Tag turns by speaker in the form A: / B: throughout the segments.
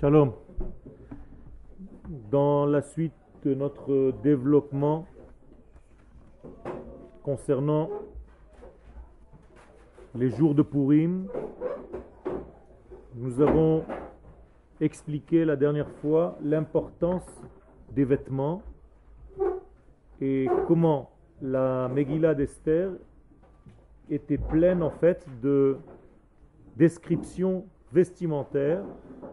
A: Shalom. Dans la suite de notre développement concernant les jours de Purim, nous avons expliqué la dernière fois l'importance des vêtements et comment la Megillah d'Esther était pleine en fait de descriptions vestimentaires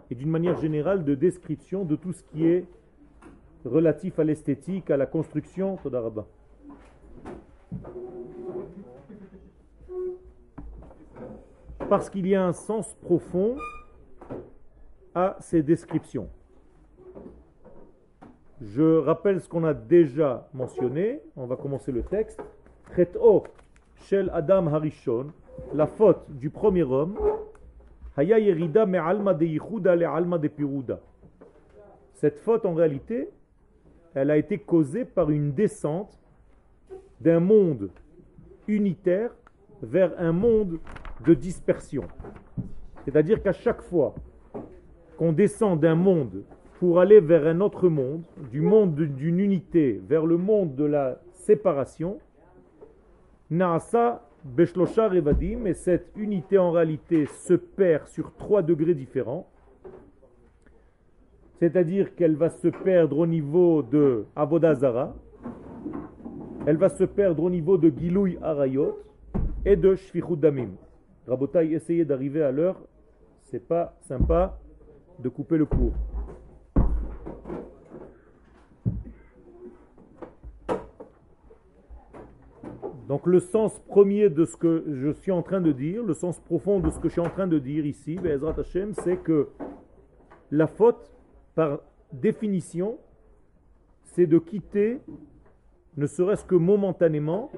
A: et d'une manière générale de description de tout ce qui est relatif à l'esthétique, à la construction. Todarabah. Parce qu'il y a un sens profond à ces descriptions. Je rappelle ce qu'on a déjà mentionné. On va commencer le texte. La faute du premier homme, cette faute, en réalité, elle a été causée par une descente d'un monde unitaire vers un monde de dispersion. C'est-à-dire qu'à chaque fois qu'on descend d'un monde pour aller vers un autre monde, du monde d'une unité vers le monde de la séparation, Naasa Beshlosha Revadim, et cette unité en réalité se perd sur trois degrés différents. C'est-à-dire qu'elle va se perdre au niveau de Avodazara, elle va se perdre au niveau de Gilouy Arayot et de Shfichud Damim. Rabotai, essayez d'arriver à l'heure, c'est pas sympa de couper le cours. Donc le sens premier de ce que je suis en train de dire, le sens profond de ce que je suis en train de dire ici, c'est que la faute, par définition, c'est de quitter, ne serait-ce que momentanément,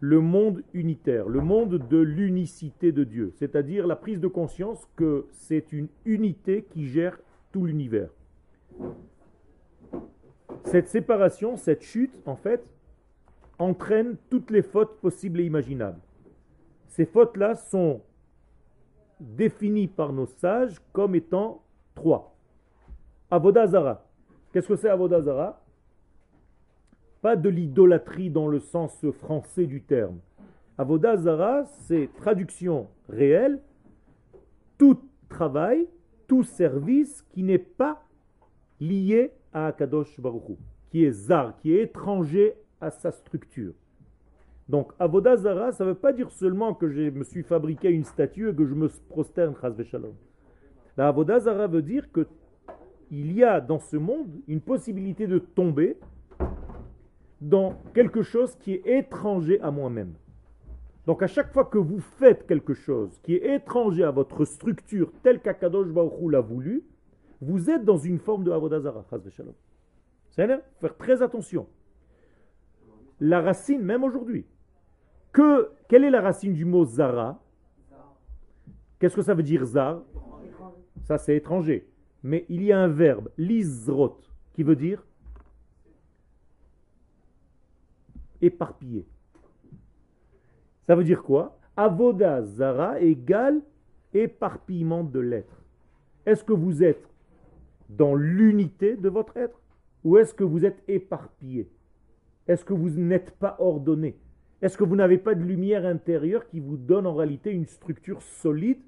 A: le monde unitaire, le monde de l'unicité de Dieu, c'est-à-dire la prise de conscience que c'est une unité qui gère tout l'univers. Cette séparation, cette chute, en fait, entraîne toutes les fautes possibles et imaginables. Ces fautes-là sont définies par nos sages comme étant trois. Avodazara. Qu'est-ce que c'est Avodazara Pas de l'idolâtrie dans le sens français du terme. Avodazara, c'est traduction réelle, tout travail, tout service qui n'est pas lié à Akadosh Baruch qui est zar, qui est étranger à sa structure. Donc, Avodazara, ça ne veut pas dire seulement que je me suis fabriqué une statue et que je me prosterne, shalom. La Avodazara veut dire que il y a dans ce monde une possibilité de tomber dans quelque chose qui est étranger à moi-même. Donc à chaque fois que vous faites quelque chose qui est étranger à votre structure telle qu'Akadosh Baruch l'a voulu, vous êtes dans une forme de Avodazara. Faire très attention la racine, même aujourd'hui. Que, quelle est la racine du mot zara? Qu'est-ce que ça veut dire zar? Ça, c'est étranger. Mais il y a un verbe, lizrot, qui veut dire éparpillé. Ça veut dire quoi? Avoda zara égale éparpillement de l'être. Est-ce que vous êtes dans l'unité de votre être ou est-ce que vous êtes éparpillé? Est-ce que vous n'êtes pas ordonné? Est-ce que vous n'avez pas de lumière intérieure qui vous donne en réalité une structure solide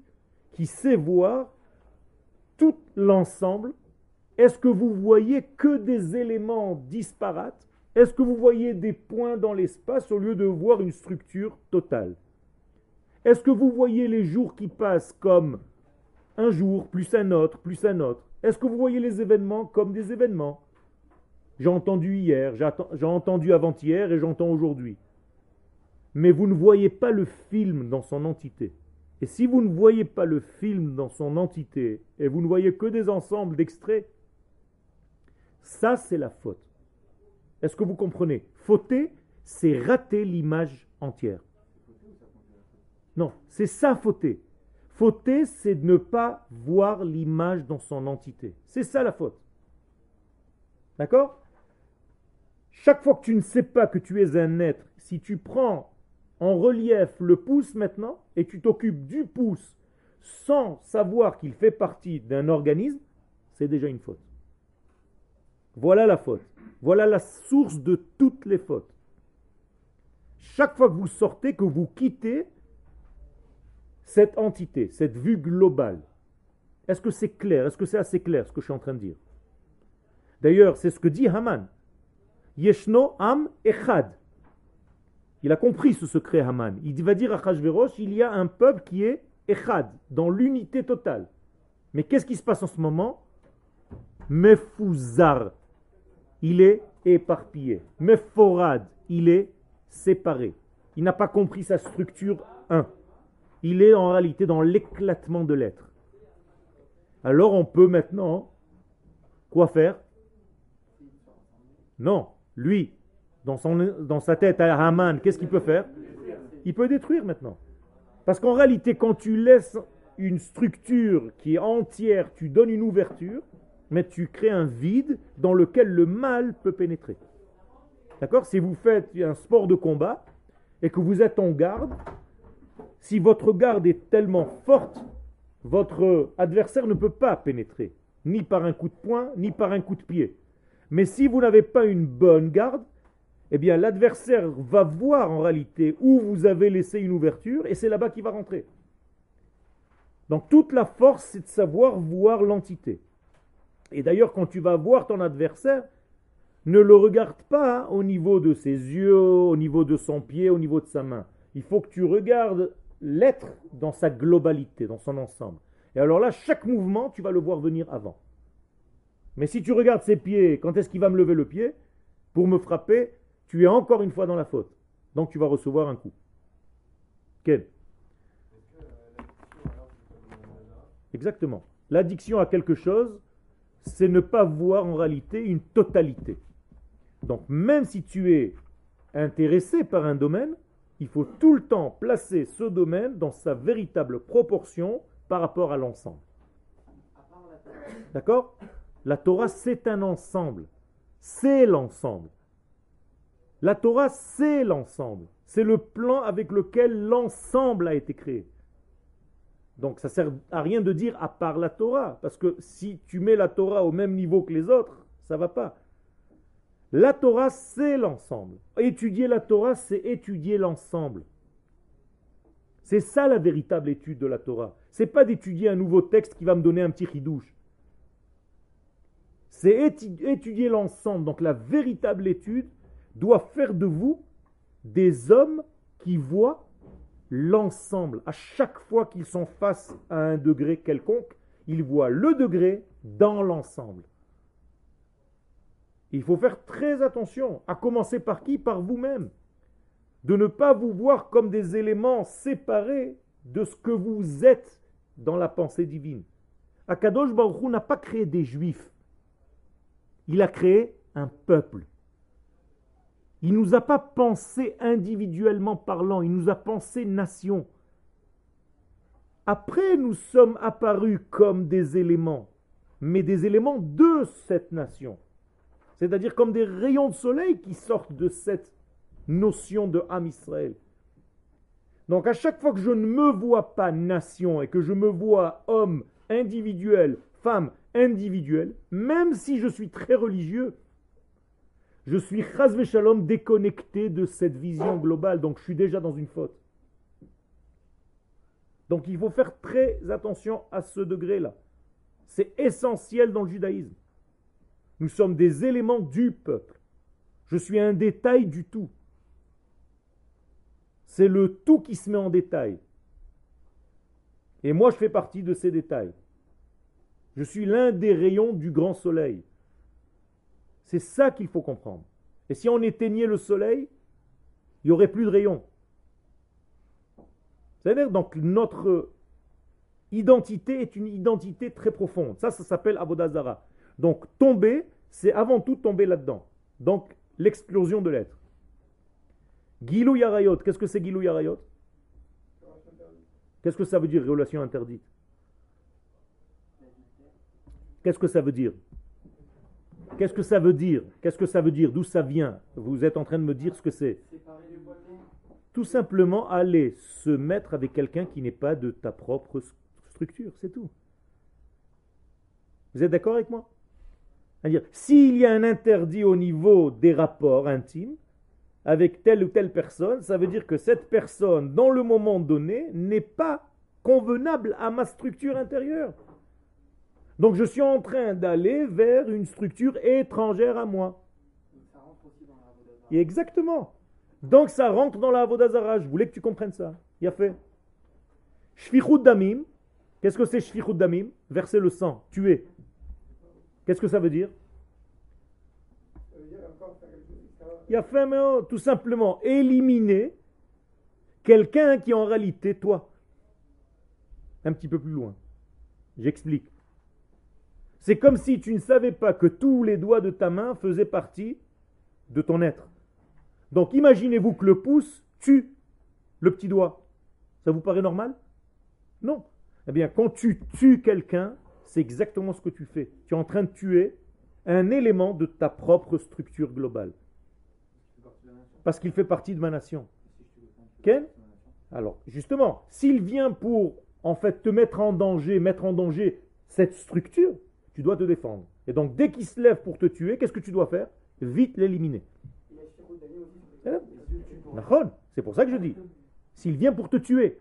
A: qui sait voir tout l'ensemble? Est-ce que vous voyez que des éléments disparates? Est-ce que vous voyez des points dans l'espace au lieu de voir une structure totale? Est-ce que vous voyez les jours qui passent comme un jour, plus un autre, plus un autre? Est-ce que vous voyez les événements comme des événements? J'ai entendu hier, j'ai entendu avant-hier et j'entends aujourd'hui. Mais vous ne voyez pas le film dans son entité. Et si vous ne voyez pas le film dans son entité et vous ne voyez que des ensembles d'extraits, ça c'est la faute. Est-ce que vous comprenez? Fauter, c'est rater l'image entière. Non, c'est ça fauter. Fauter, c'est ne pas voir l'image dans son entité. C'est ça la faute. D'accord? Chaque fois que tu ne sais pas que tu es un être, si tu prends en relief le pouce maintenant et tu t'occupes du pouce sans savoir qu'il fait partie d'un organisme, c'est déjà une faute. Voilà la faute. Voilà la source de toutes les fautes. Chaque fois que vous sortez, que vous quittez cette entité, cette vue globale, est-ce que c'est clair? Est-ce que c'est assez clair ce que je suis en train de dire? D'ailleurs, c'est ce que dit Haman. Yeshno Am Echad. Il a compris ce secret Haman. Il va dire à Hachverosh, il y a un peuple qui est Echad, dans l'unité totale. Mais qu'est-ce qui se passe en ce moment? Mefouzar, il est éparpillé. Meforad, il est séparé. Il n'a pas compris sa structure 1. Il est en réalité dans l'éclatement de l'être. Alors on peut maintenant quoi faire? Non, lui, dans, sa tête à Haman, qu'est-ce qu'il peut faire? Il peut détruire maintenant. Parce qu'en réalité, quand tu laisses une structure qui est entière, tu donnes une ouverture, mais tu crées un vide dans lequel le mal peut pénétrer. D'accord? Si vous faites un sport de combat et que vous êtes en garde, si votre garde est tellement forte, votre adversaire ne peut pas pénétrer, ni par un coup de poing, ni par un coup de pied. Mais si vous n'avez pas une bonne garde, eh bien l'adversaire va voir en réalité où vous avez laissé une ouverture et c'est là-bas qu'il va rentrer. Donc toute la force, c'est de savoir voir l'entité. Et d'ailleurs, quand tu vas voir ton adversaire, ne le regarde pas au niveau de ses yeux, au niveau de son pied, au niveau de sa main. Il faut que tu regardes l'être dans sa globalité, dans son ensemble. Et alors là, chaque mouvement, tu vas le voir venir avant. Mais si tu regardes ses pieds, quand est-ce qu'il va me lever le pied? Pour me frapper, tu es encore une fois dans la faute. Donc tu vas recevoir un coup. Quel Exactement. L'addiction à quelque chose, c'est ne pas voir en réalité une totalité. Donc même si tu es intéressé par un domaine, il faut tout le temps placer ce domaine dans sa véritable proportion par rapport à l'ensemble. D'accord? La Torah, c'est un ensemble. C'est l'ensemble. La Torah, c'est l'ensemble. C'est le plan avec lequel l'ensemble a été créé. Donc ça sert à rien de dire à part la Torah, parce que si tu mets la Torah au même niveau que les autres, ça va pas. La Torah, c'est l'ensemble. Étudier la Torah, c'est étudier l'ensemble. C'est ça la véritable étude de la Torah. C'est pas d'étudier un nouveau texte qui va me donner un petit ridouche. C'est étudier l'ensemble. Donc la véritable étude doit faire de vous des hommes qui voient l'ensemble. À chaque fois qu'ils sont face à un degré quelconque, ils voient le degré dans l'ensemble. Il faut faire très attention, à commencer par qui? Par vous-même. De ne pas vous voir comme des éléments séparés de ce que vous êtes dans la pensée divine. Akadosh Baruch n'a pas créé des juifs. Il a créé un peuple. Il ne nous a pas pensé individuellement parlant, il nous a pensé nation. Après, nous sommes apparus comme des éléments, mais des éléments de cette nation. C'est-à-dire comme des rayons de soleil qui sortent de cette notion de Ham Israël. Donc à chaque fois que je ne me vois pas nation et que je me vois homme individuel, femme individuelle, même si je suis très religieux, je suis chas shalom déconnecté de cette vision globale, donc je suis déjà dans une faute. Donc il faut faire très attention à ce degré-là. C'est essentiel dans le judaïsme. Nous sommes des éléments du peuple. Je suis un détail du tout. C'est le tout qui se met en détail. Et moi, je fais partie de ces détails. Je suis l'un des rayons du grand soleil. C'est ça qu'il faut comprendre. Et si on éteignait le soleil, il n'y aurait plus de rayons. C'est-à-dire, donc, notre identité est une identité très profonde. Ça, ça s'appelle Avodazara. Donc tomber, c'est avant tout tomber là-dedans. Donc l'explosion de l'être. Gilou Yarayot, qu'est-ce que c'est Gilou Yarayot? Qu'est-ce que ça veut dire relation interdite? Qu'est-ce que ça veut dire? Qu'est-ce que ça veut dire? Qu'est-ce que ça veut dire? D'où ça vient? Vous êtes en train de me dire ce que c'est. Tout simplement aller se mettre avec quelqu'un qui n'est pas de ta propre structure, c'est tout. Vous êtes d'accord avec moi? C'est-à-dire, s'il y a un interdit au niveau des rapports intimes avec telle ou telle personne, ça veut dire que cette personne, dans le moment donné, n'est pas convenable à ma structure intérieure. Donc je suis en train d'aller vers une structure étrangère à moi. Exactement. Donc ça rentre dans la Avodazara. Je voulais que tu comprennes ça. Il a fait. Shfichut damim. Qu'est-ce que c'est Shfichut damim? Verser le sang, tuer. Qu'est-ce que ça veut dire? Il a fait, tout simplement, éliminer quelqu'un qui en réalité toi. Un petit peu plus loin. J'explique. C'est comme si tu ne savais pas que tous les doigts de ta main faisaient partie de ton être. Donc imaginez-vous que le pouce tue le petit doigt. Ça vous paraît normal? Non. Eh bien, quand tu tues quelqu'un, c'est exactement ce que tu fais. Tu es en train de tuer un élément de ta propre structure globale. Parce qu'il fait partie de ma nation. Ken? Alors, justement, s'il vient pour, en fait, te mettre en danger, mettre en danger cette structure, tu dois te défendre. Et donc, dès qu'il se lève pour te tuer, qu'est-ce que tu dois faire? Vite l'éliminer. C'est pour ça que je dis. S'il vient pour te tuer,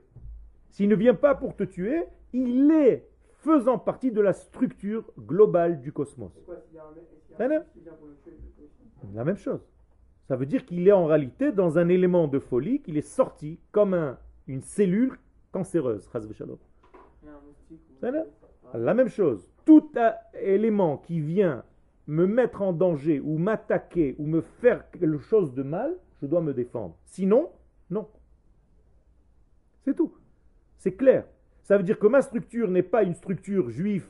A: s'il ne vient pas pour te tuer, il est faisant partie de la structure globale du cosmos. La même chose. Ça veut dire qu'il est en réalité dans un élément de folie, qu'il est sorti comme un, une cellule cancéreuse. La même chose. Tout élément qui vient me mettre en danger ou m'attaquer ou me faire quelque chose de mal, je dois me défendre. Sinon, non. C'est tout. C'est clair. Ça veut dire que ma structure n'est pas une structure juive,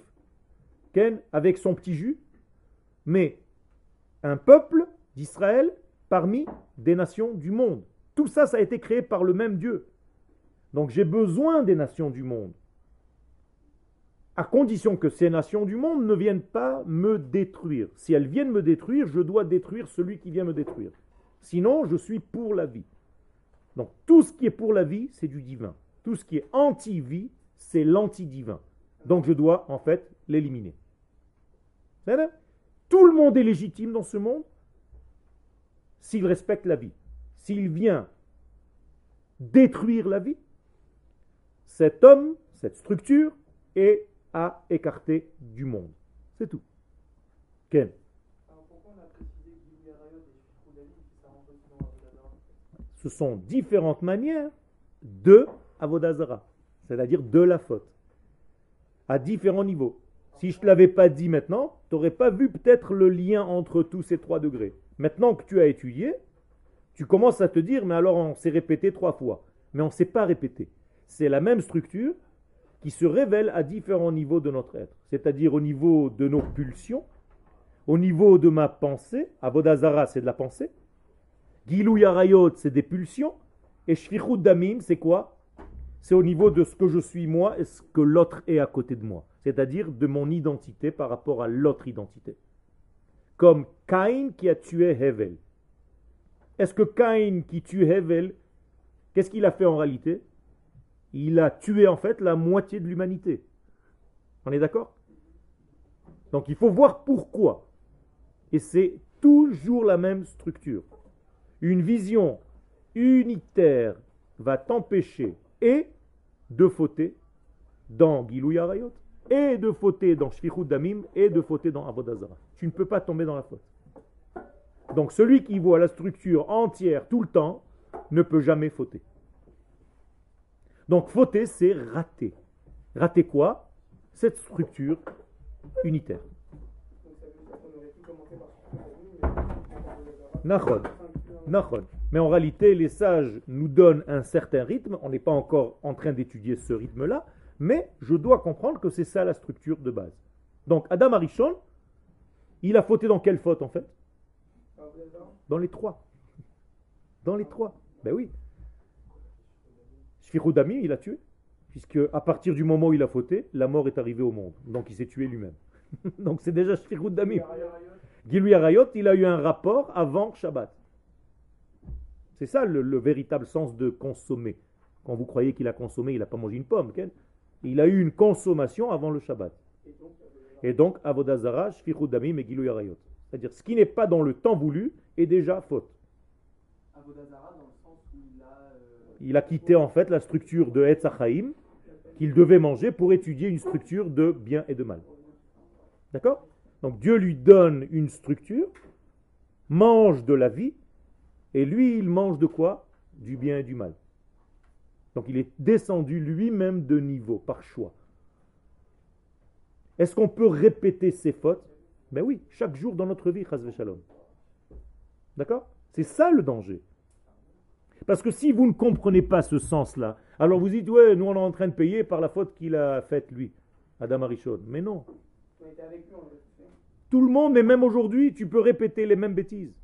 A: Ken, avec son petit jus, mais un peuple d'Israël parmi des nations du monde. Tout ça, ça a été créé par le même Dieu. Donc j'ai besoin des nations du monde. À condition que ces nations du monde ne viennent pas me détruire. Si elles viennent me détruire, je dois détruire celui qui vient me détruire. Sinon, je suis pour la vie. Donc tout ce qui est pour la vie, c'est du divin. Tout ce qui est anti-vie, c'est l'anti-divin. Donc je dois en fait l'éliminer. Tout le monde est légitime dans ce monde s'il respecte la vie. S'il vient détruire la vie, cet homme, cette structure, est à écarter du monde. C'est tout. Ken ce sont différentes manières de Avodazara, c'est-à-dire de la faute, à différents niveaux. Si je ne te l'avais pas dit maintenant, tu n'aurais pas vu peut-être le lien entre tous ces trois degrés. Maintenant que tu as étudié, tu commences à te dire, mais alors on s'est répété trois fois. Mais on ne s'est pas répété. C'est la même structure qui se révèle à différents niveaux de notre être. C'est-à-dire au niveau de nos pulsions, au niveau de ma pensée. Avodazara, c'est de la pensée. Gilou Yarayot, c'est des pulsions. Et Shfichut Damim, c'est quoi? C'est au niveau de ce que je suis moi et ce que l'autre est à côté de moi. C'est-à-dire de mon identité par rapport à l'autre identité. Comme Caïn qui a tué Hevel. Est-ce que Caïn qui tue Hevel, qu'est-ce qu'il a fait en réalité? Il a tué en fait la moitié de l'humanité. On est d'accord? Donc il faut voir pourquoi. Et c'est toujours la même structure une vision unitaire va t'empêcher et de fauter dans Gilou Yarayot, et de fauter dans Shfichut Damim, et de fauter dans Avodazara. Tu ne peux pas tomber dans la faute. Donc celui qui voit la structure entière tout le temps ne peut jamais fauter. Donc fauter, c'est rater. Rater quoi? Cette structure unitaire. Nachod. Mais en réalité, les sages nous donnent un certain rythme. On n'est pas encore en train d'étudier ce rythme-là, mais je dois comprendre que c'est ça la structure de base. Donc Adam Arishon, il a fauté dans quelle faute en fait? Dans les trois. Dans les trois. Ben oui. Shfiroudami, il a tué. Puisque à partir du moment où il a fauté, la mort est arrivée au monde. Donc il s'est tué lui-même. Donc c'est déjà Shfiroudami. Gilui Arayot, il a eu un rapport avant Shabbat. C'est ça le, véritable sens de consommer. Quand vous croyez qu'il a consommé, il n'a pas mangé une pomme. Il a eu une consommation avant le Shabbat. Et donc, Avodazara, Shfichudami, Megilou Yarayot. C'est-à-dire, ce qui n'est pas dans le temps voulu est déjà faute.
B: Avodazara, dans le sens où il a. euh,
A: Il a quitté en fait la structure de Etzachaim qu'il devait manger pour étudier une structure de bien et de mal. D'accord? Donc Dieu lui donne une structure, mange de la vie, et lui, il mange de quoi? Du bien et du mal. Donc il est descendu lui-même de niveau, par choix. Est-ce qu'on peut répéter ses fautes? Ben oui, chaque jour dans notre vie, shalom. D'accord? C'est ça le danger. Parce que si vous ne comprenez pas ce sens-là, alors vous dites, ouais, nous on est en train de payer par la faute qu'il a faite lui, Adam Arishon. Mais non. Tout le monde, et même aujourd'hui, tu peux répéter les mêmes bêtises,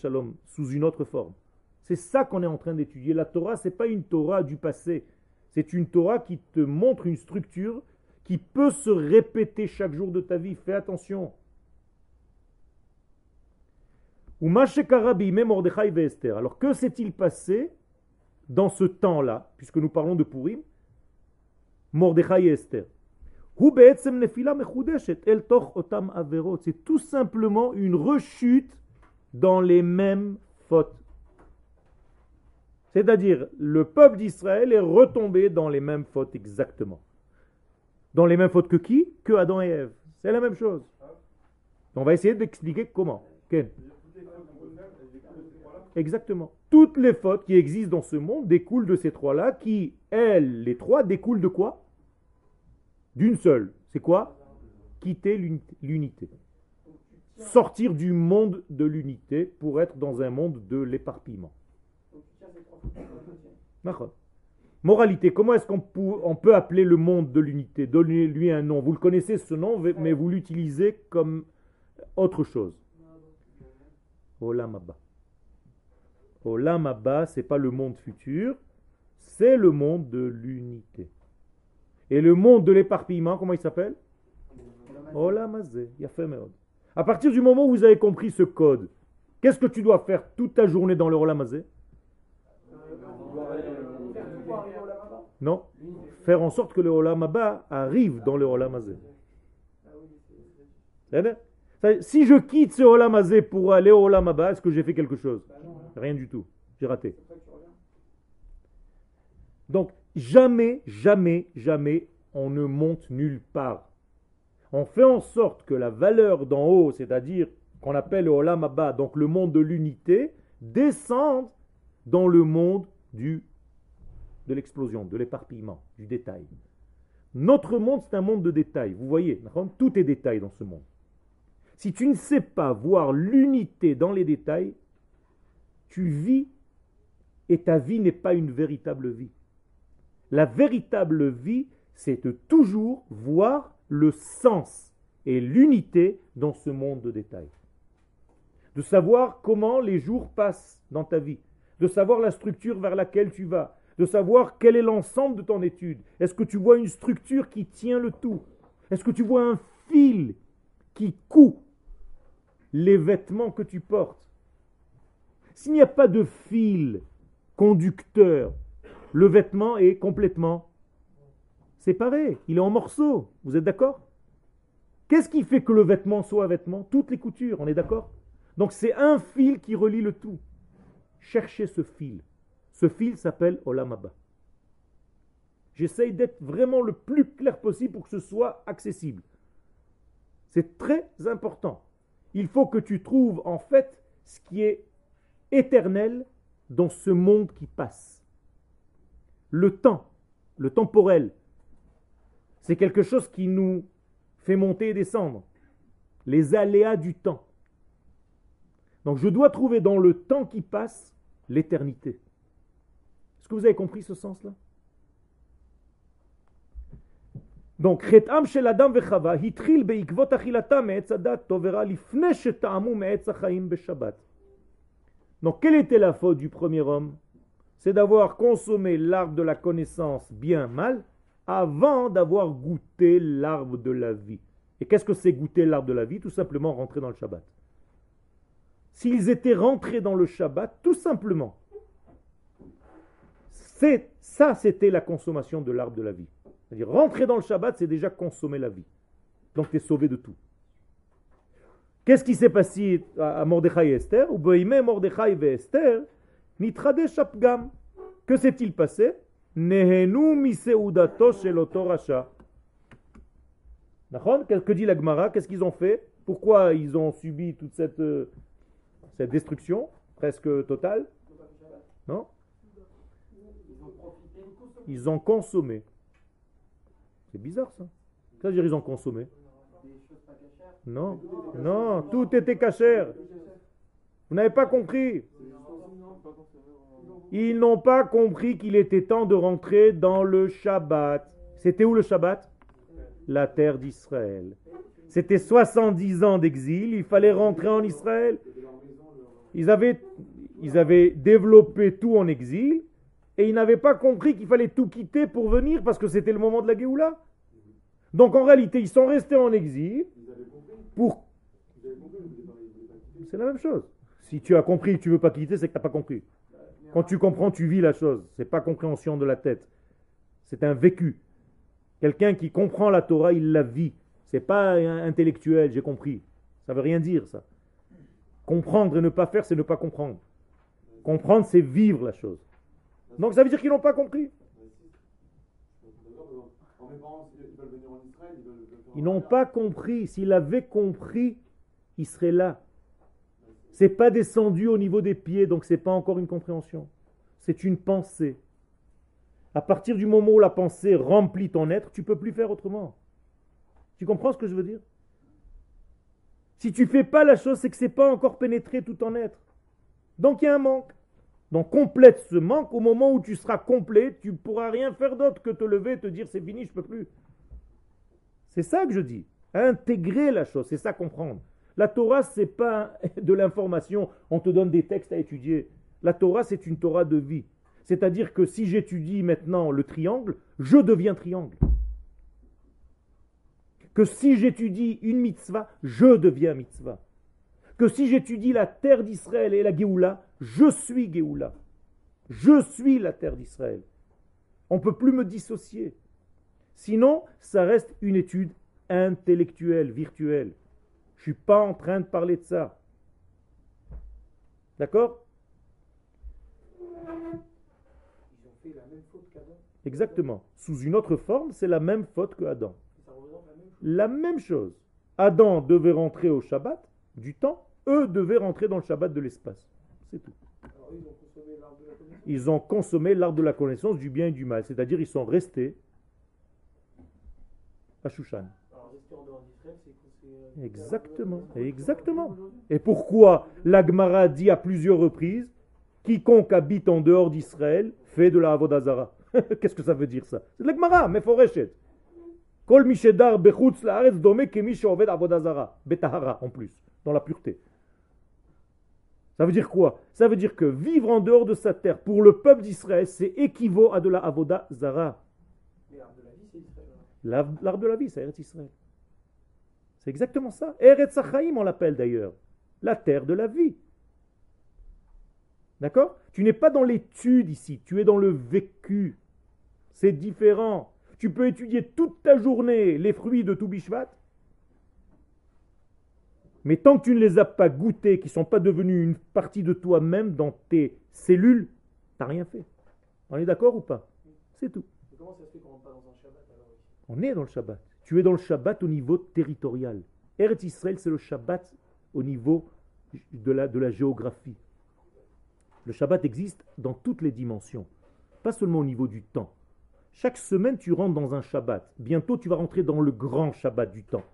A: shalom, sous une autre forme. C'est ça qu'on est en train d'étudier. La Torah, c'est pas une Torah du passé. C'est une Torah qui te montre une structure qui peut se répéter chaque jour de ta vie. Fais attention. Ou Mordechai. Alors que s'est-il passé dans ce temps-là, puisque nous parlons de Purim Mordechai Esther? C'est tout simplement une rechute dans les mêmes fautes. C'est-à-dire, le peuple d'Israël est retombé dans les mêmes fautes exactement. Dans les mêmes fautes que qui? Que Adam et Ève. C'est la même chose. On va essayer d'expliquer comment. Exactement. Toutes les fautes qui existent dans ce monde découlent de ces trois-là, qui, elles, les trois, découlent de quoi? D'une seule. C'est quoi? Quitter l'unité-. Sortir du monde de l'unité pour être dans un monde de l'éparpillement. Moralité, comment est-ce qu'on peut appeler le monde de l'unité? Donnez-lui un nom. Vous le connaissez ce nom, mais vous l'utilisez comme autre chose. Olam Abba, c'est pas le monde futur, c'est le monde de l'unité. Et le monde de l'éparpillement, comment il s'appelle? Olam. Yafé Meod. À partir du moment où vous avez compris ce code, qu'est-ce que tu dois faire toute ta journée dans le Olam Non. Faire en sorte que le Olam Abba arrive dans le Olam ça- Si je quitte ce Olam Hazeh pour aller au Olam Abba, est-ce que j'ai fait quelque chose? Rien du tout. J'ai raté. Donc, jamais, jamais, jamais, on ne monte nulle part. On fait en sorte que la valeur d'en haut, c'est-à-dire qu'on appelle le Olam Abba, donc le monde de l'unité, descende dans le monde du, de l'explosion, de l'éparpillement, du détail. Notre monde, c'est un monde de détails. Vous voyez, tout est détail dans ce monde. Si tu ne sais pas voir l'unité dans les détails, tu vis et ta vie n'est pas une véritable vie. La véritable vie, c'est de toujours voir le sens et l'unité dans ce monde de détails. De savoir comment les jours passent dans ta vie, de savoir la structure vers laquelle tu vas, de savoir quel est l'ensemble de ton étude. Est-ce que tu vois une structure qui tient le tout? Est-ce que tu vois un fil qui coud les vêtements que tu portes? S'il n'y a pas de fil conducteur, le vêtement est complètement séparé, il est en morceaux. Vous êtes d'accord? Qu'est-ce qui fait que le vêtement soit vêtement? Toutes les coutures, on est d'accord? Donc c'est un fil qui relie le tout. Cherchez ce fil. Ce fil s'appelle Olam Abba. J'essaye d'être vraiment le plus clair possible pour que ce soit accessible. C'est très important. Il faut que tu trouves en fait ce qui est éternel dans ce monde qui passe. Le temps, le temporel, c'est quelque chose qui nous fait monter et descendre. Les aléas du temps. Donc je dois trouver dans le temps qui passe l'éternité. Est-ce que vous avez compris ce sens-là donc, חטאם של אדם וחווה התחיל בעקבות אכילתם מעץ הדת טוב ורע לפני שטעמו מעץ החיים בשבת. donc, quelle était la faute du premier homme? C'est d'avoir consommé l'arbre de la connaissance bien mal avant d'avoir goûté l'arbre de la vie. Et qu'est-ce que c'est goûter l'arbre de la vie? Tout simplement rentrer dans le Shabbat. S'ils étaient rentrés dans le Shabbat, tout simplement, ça, c'était la consommation de l'arbre de la vie. C'est-à-dire, rentrer dans le Shabbat, c'est déjà consommer la vie. Donc tu es sauvé de tout. Qu'est-ce qui s'est passé à Mordechai et Esther? Ou Mordechai et Esther, shapgam. Que s'est-il passé? Que dit la Gemara? Qu'est-ce qu'ils ont fait? Pourquoi ils ont subi toute cette, euh, destruction presque totale? Non? Ils ont consommé. C'est bizarre ça. Qu'est-ce dire ils ont consommé Non, non, tout était cachère. Vous n'avez pas compris? Ils n'ont pas compris qu'il était temps de rentrer dans le Shabbat. C'était où le Shabbat? La terre d'Israël. C'était 70 ans d'exil, il fallait rentrer en Israël. Ils avaient, ils avaient développé tout en exil et ils n'avaient pas compris qu'il fallait tout quitter pour venir parce que c'était le moment de la Géoula. Donc en réalité, ils sont restés en exil pour... C'est la même chose. Si tu as compris tu ne veux pas quitter, c'est que tu n'as pas compris. Quand tu comprends, tu vis la chose. Ce n'est pas compréhension de la tête. C'est un vécu. Quelqu'un qui comprend la Torah, il la vit. C'est pas intellectuel, j'ai compris. Ça veut rien dire ça. Comprendre et ne pas faire, c'est ne pas comprendre. Comprendre, c'est vivre la chose. Donc ça veut dire qu'ils n'ont pas compris. Ils n'ont pas compris. S'ils avaient compris, ils seraient là. C'est pas descendu au niveau des pieds, donc c'est pas encore une compréhension. C'est une pensée. À partir du moment où la pensée remplit ton être, tu peux plus faire autrement. Tu comprends ce que je veux dire? Si tu fais pas la chose, c'est que c'est pas encore pénétré tout ton être. Donc il y a un manque. Donc complète ce manque au moment où tu seras complet, tu ne pourras rien faire d'autre que te lever et te dire c'est fini, je peux plus. C'est ça que je dis. Intégrer la chose, c'est ça comprendre. La Torah, ce n'est pas de l'information, on te donne des textes à étudier. La Torah, c'est une Torah de vie. C'est-à-dire que si j'étudie maintenant le triangle, je deviens triangle. Que si j'étudie une mitzvah, je deviens mitzvah. Que si j'étudie la terre d'Israël et la Géoula, je suis Géoula. Je suis la terre d'Israël. On ne peut plus me dissocier. Sinon, ça reste une étude intellectuelle, virtuelle. Je ne suis pas en train de parler de ça. D'accord? Ils ont fait la même faute qu'Adam Exactement. Sous une autre forme, c'est la même faute que Adam. La même chose. Adam devait rentrer au Shabbat du temps, eux devaient rentrer dans le Shabbat de l'espace. C'est tout. ils ont consommé l'art de la connaissance du bien et du mal. C'est-à-dire ils sont restés à Shushan. Exactement, exactement. Et pourquoi l'Agmara dit à plusieurs reprises quiconque habite en dehors d'Israël fait de la Avodazara Qu'est-ce que ça veut dire ça? C'est l'Agmara, mais foreshet. Kol mishedar bechutz laaretz dome kemi sheoved Avodazara. Betahara en plus, dans la pureté. Ça veut dire quoi? Ça veut dire que vivre en dehors de sa terre pour le peuple d'Israël, c'est équivaut à de la Avodazara. L'art de la vie, c'est Eretz Israël. C'est exactement ça. Eretz Achaim, on l'appelle d'ailleurs. La terre de la vie. D'accord? Tu n'es pas dans l'étude ici, tu es dans le vécu. C'est différent. Tu peux étudier toute ta journée les fruits de Toubishvat, mais tant que tu ne les as pas goûtés, qui ne sont pas devenus une partie de toi-même dans tes cellules, tu n'as rien fait. On est d'accord ou pas? C'est tout. comment ça se fait qu'on pas dans un on est dans le Shabbat. Tu es dans le Shabbat au niveau territorial. Eretz Israël, c'est le Shabbat au niveau de la, de la géographie. Le Shabbat existe dans toutes les dimensions, pas seulement au niveau du temps. Chaque semaine, tu rentres dans un Shabbat. Bientôt, tu vas rentrer dans le grand Shabbat du temps.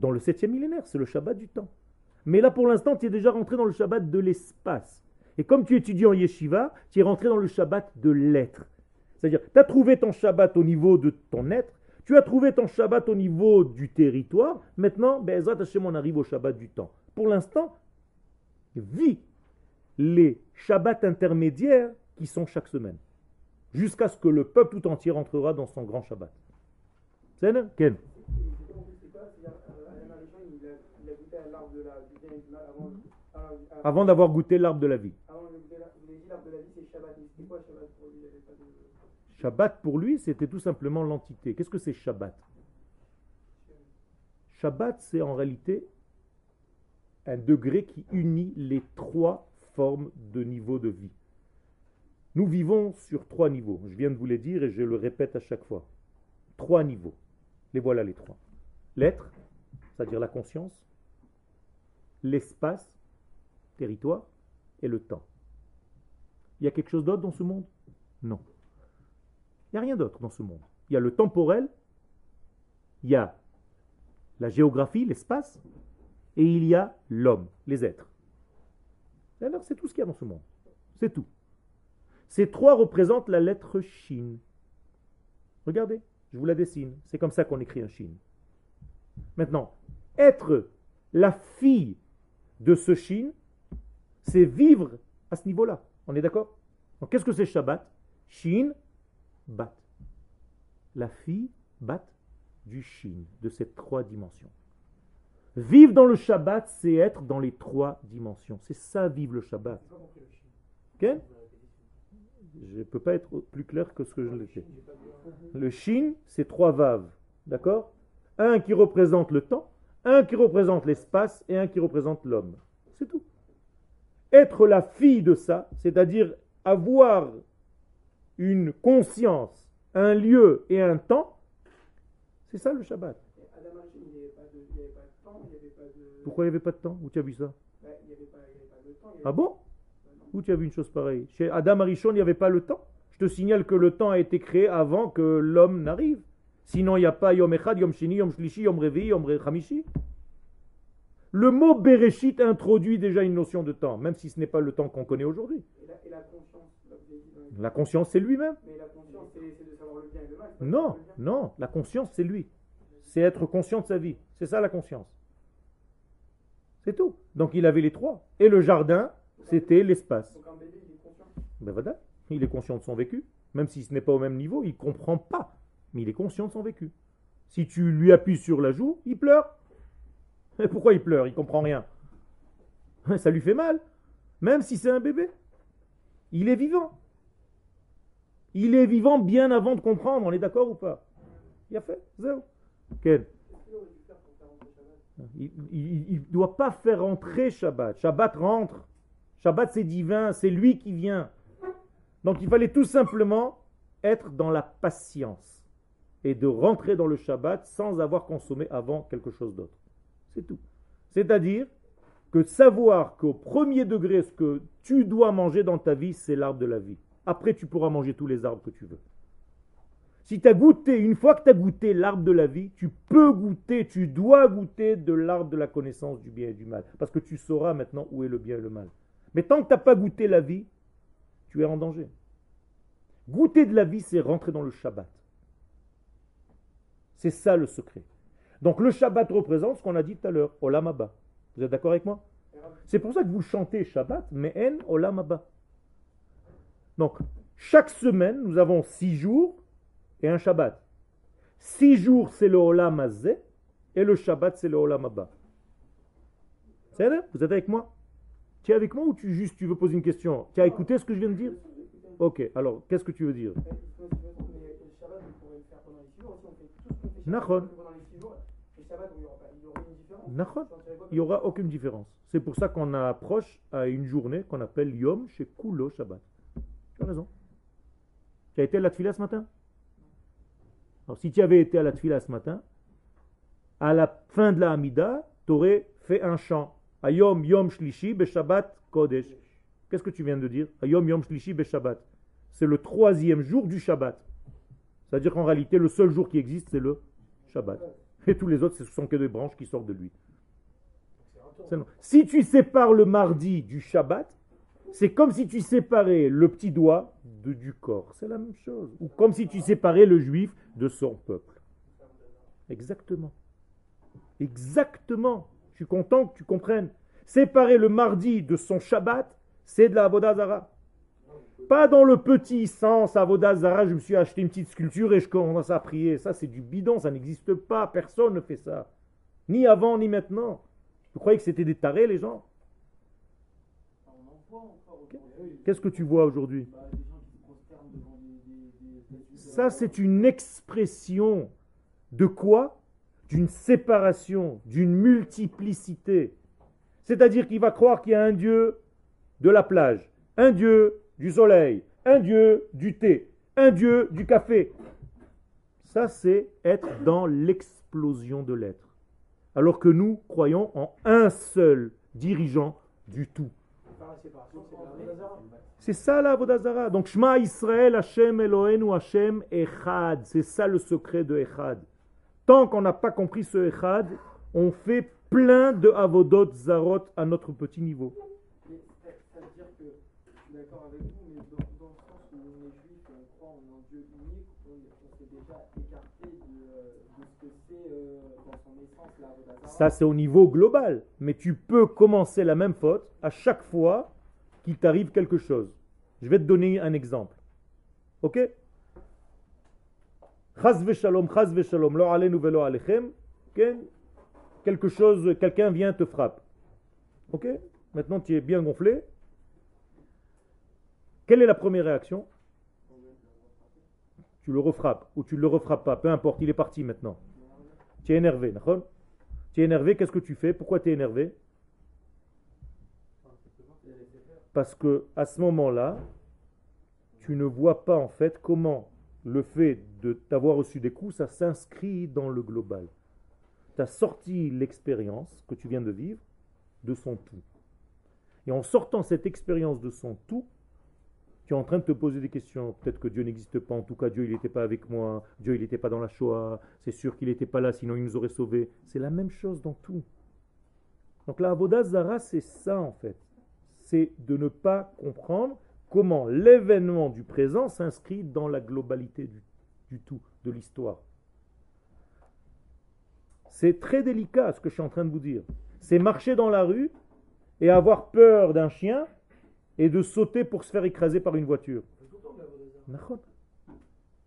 A: Dans le septième millénaire, c'est le Shabbat du temps. Mais là, pour l'instant, tu es déjà rentré dans le Shabbat de l'espace. Et comme tu étudies en yeshiva, tu es rentré dans le Shabbat de l'être. C'est-à-dire, tu as trouvé ton Shabbat au niveau de ton être, tu as trouvé ton Shabbat au niveau du territoire, maintenant, ben, on arrive au Shabbat du temps. Pour l'instant, vis les Shabbats intermédiaires qui sont chaque semaine, jusqu'à ce que le peuple tout entier rentrera dans son grand Shabbat. C'est Ken? Avant d'avoir goûté l'arbre de la vie. Shabbat pour lui, c'était tout simplement l'entité. Qu'est-ce que c'est Shabbat? Shabbat, c'est en réalité un degré qui unit les trois formes de niveau de vie. Nous vivons sur trois niveaux. Je viens de vous les dire et je le répète à chaque fois. Trois niveaux. Les voilà les trois. L'être, c'est-à-dire la conscience, l'espace, territoire, et le temps. Il y a quelque chose d'autre dans ce monde? Non. Il n'y a rien d'autre dans ce monde. Il y a le temporel, il y a la géographie, l'espace, et il y a l'homme, les êtres. Alors c'est tout ce qu'il y a dans ce monde. C'est tout. Ces trois représentent la lettre Shin. Regardez, je vous la dessine. C'est comme ça qu'on écrit un Shin. Maintenant, être la fille de ce Shin, c'est vivre à ce niveau-là. On est d'accord? Donc qu'est-ce que c'est Shabbat? Shin, Bat. La fille, Bat, du Shin, de ces trois dimensions. Vivre dans le Shabbat, c'est être dans les trois dimensions. C'est ça, vivre le Shabbat. Ok? Je ne peux pas être plus clair que ce que je l'ai fait. Le Shin, c'est trois vaves. D'accord? Un qui représente le temps, un qui représente l'espace et un qui représente l'homme. C'est tout. Être la fille de ça, c'est-à-dire avoir une conscience, un lieu et un temps, c'est ça le Shabbat. Pourquoi il n'y avait pas de temps? Où tu as vu ça? Ah bon? Où tu as vu une chose pareille? Chez Adam Arishon, il n'y avait pas le temps? Je te signale que le temps a été créé avant que l'homme n'arrive. Sinon, il n'y a pas Yom Echad, Yom Shini, Yom Shlishi, Yom Revi, Yom Chamishi. Le mot Bereshit introduit déjà une notion de temps, même si ce n'est pas le temps qu'on connaît aujourd'hui. La conscience, c'est lui-même.
B: Mais la conscience, c'est de savoir le bien et le mal.
A: Non, non, la conscience, c'est lui. C'est être conscient de sa vie. C'est ça la conscience. C'est tout. Donc il avait les trois. Et le jardin, c'était l'espace.
B: Donc un bébé, il est conscient.
A: Ben voilà, il est conscient de son vécu. Même si ce n'est pas au même niveau, il ne comprend pas. Mais il est conscient de son vécu. Si tu lui appuies sur la joue, il pleure. Pourquoi il pleure Il comprend rien. Ça lui fait mal. Même si c'est un bébé. Il est vivant. Il est vivant bien avant de comprendre. On est d'accord ou pas Il a fait. Zéro. Quel il ne doit pas faire rentrer Shabbat. Shabbat rentre. Shabbat c'est divin, c'est lui qui vient. Donc il fallait tout simplement être dans la patience et de rentrer dans le Shabbat sans avoir consommé avant quelque chose d'autre. C'est tout. C'est-à-dire que savoir qu'au premier degré, ce que tu dois manger dans ta vie, c'est l'arbre de la vie. Après, tu pourras manger tous les arbres que tu veux. Si tu as goûté, une fois que tu as goûté l'arbre de la vie, tu peux goûter, tu dois goûter de l'arbre de la connaissance du bien et du mal. Parce que tu sauras maintenant où est le bien et le mal. Mais tant que tu n'as pas goûté la vie, tu es en danger. Goûter de la vie, c'est rentrer dans le Shabbat. C'est ça le secret. Donc le Shabbat représente ce qu'on a dit tout à l'heure, Olam Abba. Vous êtes d'accord avec moi? C'est pour ça que vous chantez Shabbat, mais en Olam Abba. Donc, chaque semaine, nous avons six jours et un Shabbat. Six jours, c'est le Olam Azeh, et le Shabbat, c'est le Olam Abba. C'est Vous êtes avec moi? Tu es avec moi ou tu juste tu veux poser une question? Tu as écouté ce que je viens de dire? Ok, alors qu'est-ce que tu veux dire? Nachon. Il n'y aura aucune différence. C'est pour ça qu'on approche à une journée qu'on appelle Yom chez Kulo Shabbat. Tu as raison. Tu as été à la tfila ce matin? Alors si tu avais été à la tfila ce matin, à la fin de la Hamida, tu aurais fait un chant. Ayom Yom Shlishi Shabbat Kodesh. Qu'est-ce que tu viens de dire? Ayom Yom Shlishi Shabbat. C'est le troisième jour du Shabbat. C'est-à-dire qu'en réalité, le seul jour qui existe, c'est le Shabbat. Et tous les autres, ce sont que des branches qui sortent de lui. Si tu sépares le mardi du Shabbat, c'est comme si tu séparais le petit doigt du corps. C'est la même chose. Ou comme si tu séparais le juif de son peuple. Exactement. Exactement. Je suis content que tu comprennes. Séparer le mardi de son Shabbat, c'est de la Avodazara. Pas dans le petit sens, Avodazara, je me suis acheté une petite sculpture et je commence à prier. Ça, c'est du bidon, ça n'existe pas. Personne ne fait ça. Ni avant, ni maintenant. Vous croyez que c'était des tarés, les gens? Qu'est-ce que tu vois aujourd'hui? Ça, c'est une expression de quoi? D'une séparation, d'une multiplicité. C'est-à-dire qu'il va croire qu'il y a un Dieu de la plage, un Dieu du soleil, un Dieu du thé, un Dieu du café. Ça, c'est être dans l'explosion de l'être. Alors que nous croyons en un seul dirigeant du tout. C'est ça la Vodazara. Donc Shema Israël, Hashem Eloheinu, Hashem Echad. C'est ça le secret de Echad. Tant qu'on n'a pas compris ce Echad, on fait plein de Avodot Zarot à notre petit niveau.
B: Mais ça ça veut dire que je suis d'accord avec vous, mais dans, dans le sens où on est juif et on croit en un Dieu unique, on, on s'est déjà écarté de, euh, de ce que c'est euh, dans son essence la Vodazara.
A: Ça, c'est au niveau global. Mais tu peux commencer la même faute à chaque fois qu'il t'arrive quelque chose. Je vais te donner un exemple. Ok? Lo velo alechem. Quelque chose, quelqu'un vient te frappe. Ok? Maintenant, tu es bien gonflé. Quelle est la première réaction? Tu le refrappes ou tu ne le refrappes pas, peu importe, il est parti maintenant. Tu es énervé, d'accord? Tu es énervé, qu'est-ce que tu fais? Pourquoi tu es énervé? Parce que à ce moment-là, tu ne vois pas en fait comment le fait de t'avoir reçu des coups, ça s'inscrit dans le global. Tu as sorti l'expérience que tu viens de vivre de son tout. Et en sortant cette expérience de son tout, es en train de te poser des questions. Peut-être que Dieu n'existe pas, en tout cas Dieu il n'était pas avec moi, Dieu il n'était pas dans la Shoah, c'est sûr qu'il n'était pas là, sinon il nous aurait sauvés. C'est la même chose dans tout. Donc la Avodah Zara, c'est ça en fait. C'est de ne pas comprendre comment l'événement du présent s'inscrit dans la globalité du, du tout, de l'histoire. C'est très délicat ce que je suis en train de vous dire. C'est marcher dans la rue et avoir peur d'un chien et de sauter pour se faire écraser par une voiture.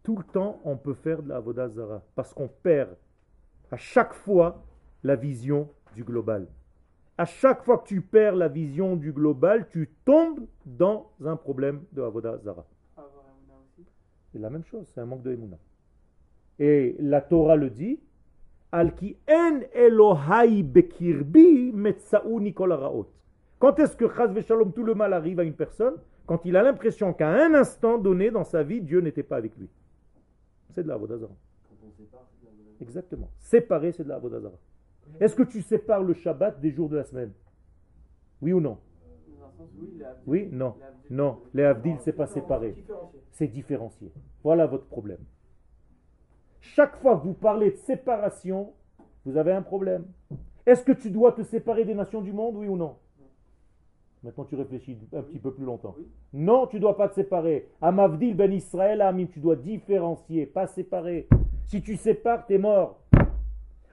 A: Tout le temps, on peut faire de la Avodah Zara parce qu'on perd à chaque fois la vision du global. À chaque fois que tu perds la vision du global, tu tombes dans un problème de Avodah Zara.
B: Avoir un Mouna aussi.
A: C'est la même chose, c'est un manque de Emouna. Et la Torah le dit Al ki en Elohai bekirbi metsaou nikol haraot. Quand est-ce que chas v'shalom, tout le mal arrive à une personne? Quand il a l'impression qu'à un instant donné dans sa vie, Dieu n'était pas avec lui. C'est de la Avodah Zara. Exactement. Séparer, c'est de la Avodah Zara. Est-ce que tu sépares le Shabbat des jours de la semaine? Oui ou non?
B: Sens, oui,
A: non. Non, les Havdil, c'est pas séparé. C'est différencié. Voilà votre problème. Chaque fois que vous parlez de séparation, vous avez un problème. Est-ce que tu dois te séparer des nations du monde, oui ou non? Maintenant, tu réfléchis un petit peu plus longtemps. Non, tu dois pas te séparer. Amavdil ben Israël, Amim, tu dois différencier, pas séparer. Si tu sépares, tu es mort.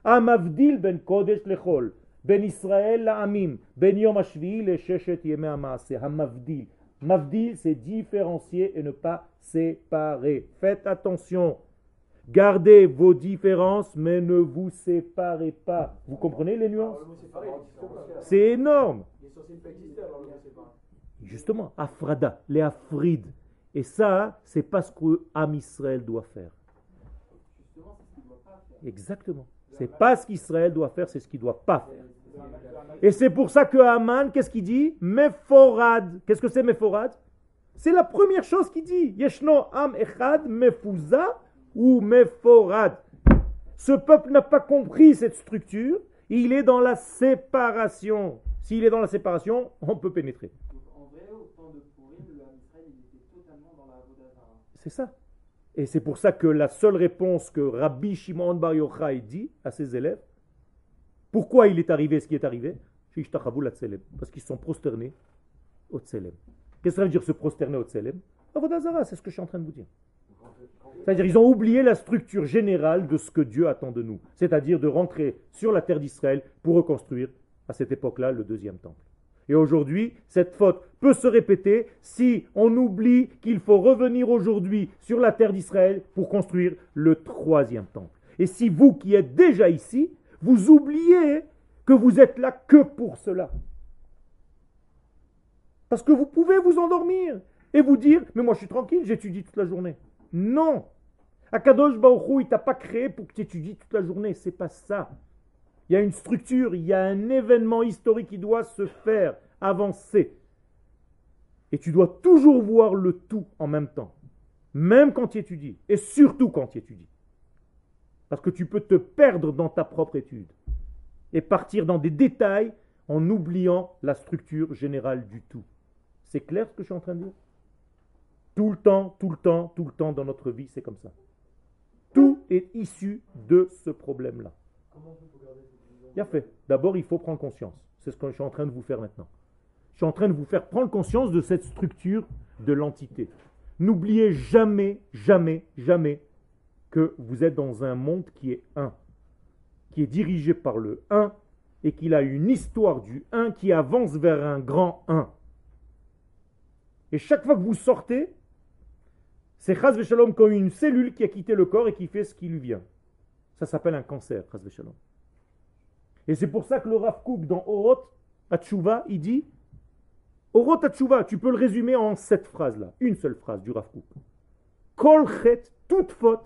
A: Amavdil ben Kodesh lechol, ben Israël Amim, ben Yom Hashvi le Sheshet Yemei Hamaaseh. Hamavdil. Mavdil, c'est différencier et ne pas séparer. Faites attention. Gardez vos différences, mais ne vous séparez pas. Vous comprenez les nuances? C'est énorme. Justement, Afrada, les Afrides. Et ça, c'est pas ce que Am Israël doit faire. Exactement. C'est pas ce qu'Israël doit faire, c'est ce qu'il doit pas faire. Et c'est pour ça que Haman, qu'est-ce qu'il dit? Meforad. Qu'est-ce que c'est Meforad C'est la première chose qu'il dit. Yeshno Am Echad Mefuza ou Meforad. Ce peuple n'a pas compris cette structure. Il est dans la séparation. S'il est dans la séparation, on peut pénétrer. C'est ça. Et c'est pour ça que la seule réponse que Rabbi Shimon Bar Yochai dit à ses élèves, pourquoi il est arrivé ce qui est arrivé? Parce qu'ils se sont prosternés au tselem. Qu'est-ce que ça veut dire se prosterner au tselem? Avodazara, c'est ce que je suis en train de vous dire. C'est-à-dire ils ont oublié la structure générale de ce que Dieu attend de nous. C'est-à-dire de rentrer sur la terre d'Israël pour reconstruire à cette époque-là le deuxième temple. Et aujourd'hui, cette faute peut se répéter si on oublie qu'il faut revenir aujourd'hui sur la terre d'Israël pour construire le troisième temple. Et si vous qui êtes déjà ici, vous oubliez que vous êtes là que pour cela. Parce que vous pouvez vous endormir et vous dire, mais moi je suis tranquille, j'étudie toute la journée. Non. Akadosh Baruchou, il t'a pas créé pour que tu étudies toute la journée. C'est pas ça. Il y a une structure, il y a un événement historique qui doit se faire, avancer. Et tu dois toujours voir le tout en même temps. Même quand tu étudies. Et surtout quand tu étudies. Parce que tu peux te perdre dans ta propre étude. Et partir dans des détails en oubliant la structure générale du tout. C'est clair ce que je suis en train de dire? Tout le temps, tout le temps, tout le temps dans notre vie, c'est comme ça. Tout est issu de ce problème-là. A fait. D'abord, il faut prendre conscience. C'est ce que je suis en train de vous faire maintenant. Je suis en train de vous faire prendre conscience de cette structure de l'entité. N'oubliez jamais, jamais, jamais que vous êtes dans un monde qui est un, qui est dirigé par le un et qu'il a une histoire du un qui avance vers un grand un. Et chaque fois que vous sortez, c'est Chaz Shalom comme une cellule qui a quitté le corps et qui fait ce qui lui vient. Ça s'appelle un cancer, Chaz Shalom. Et c'est pour ça que le Rav Kook dans Orot Hatshuva, il dit Orot Hatshuva, tu peux le résumer en cette phrase-là, une seule phrase du Rav Kook. Kol toute faute,